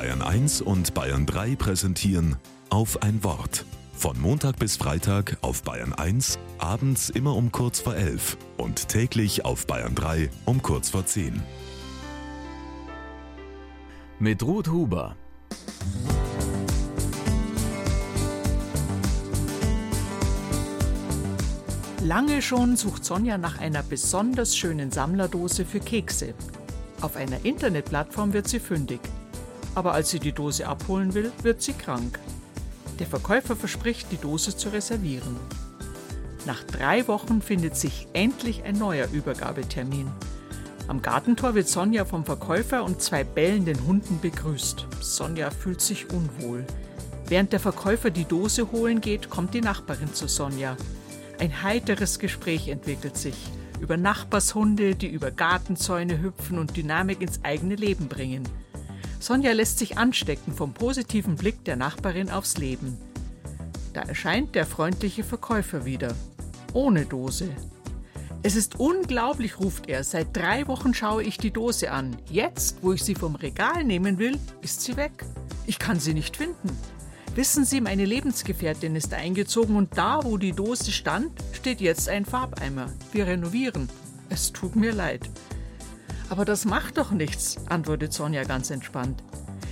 Bayern 1 und Bayern 3 präsentieren auf ein Wort. Von Montag bis Freitag auf Bayern 1, abends immer um kurz vor 11 und täglich auf Bayern 3 um kurz vor 10. Mit Ruth Huber. Lange schon sucht Sonja nach einer besonders schönen Sammlerdose für Kekse. Auf einer Internetplattform wird sie fündig. Aber als sie die Dose abholen will, wird sie krank. Der Verkäufer verspricht, die Dose zu reservieren. Nach drei Wochen findet sich endlich ein neuer Übergabetermin. Am Gartentor wird Sonja vom Verkäufer und zwei bellenden Hunden begrüßt. Sonja fühlt sich unwohl. Während der Verkäufer die Dose holen geht, kommt die Nachbarin zu Sonja. Ein heiteres Gespräch entwickelt sich über Nachbarshunde, die über Gartenzäune hüpfen und Dynamik ins eigene Leben bringen. Sonja lässt sich anstecken vom positiven Blick der Nachbarin aufs Leben. Da erscheint der freundliche Verkäufer wieder. Ohne Dose. Es ist unglaublich, ruft er. Seit drei Wochen schaue ich die Dose an. Jetzt, wo ich sie vom Regal nehmen will, ist sie weg. Ich kann sie nicht finden. Wissen Sie, meine Lebensgefährtin ist eingezogen und da, wo die Dose stand, steht jetzt ein Farbeimer. Wir renovieren. Es tut mir leid. Aber das macht doch nichts, antwortet Sonja ganz entspannt.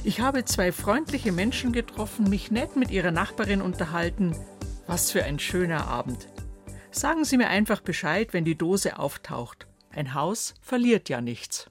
Ich habe zwei freundliche Menschen getroffen, mich nett mit ihrer Nachbarin unterhalten. Was für ein schöner Abend. Sagen Sie mir einfach Bescheid, wenn die Dose auftaucht. Ein Haus verliert ja nichts.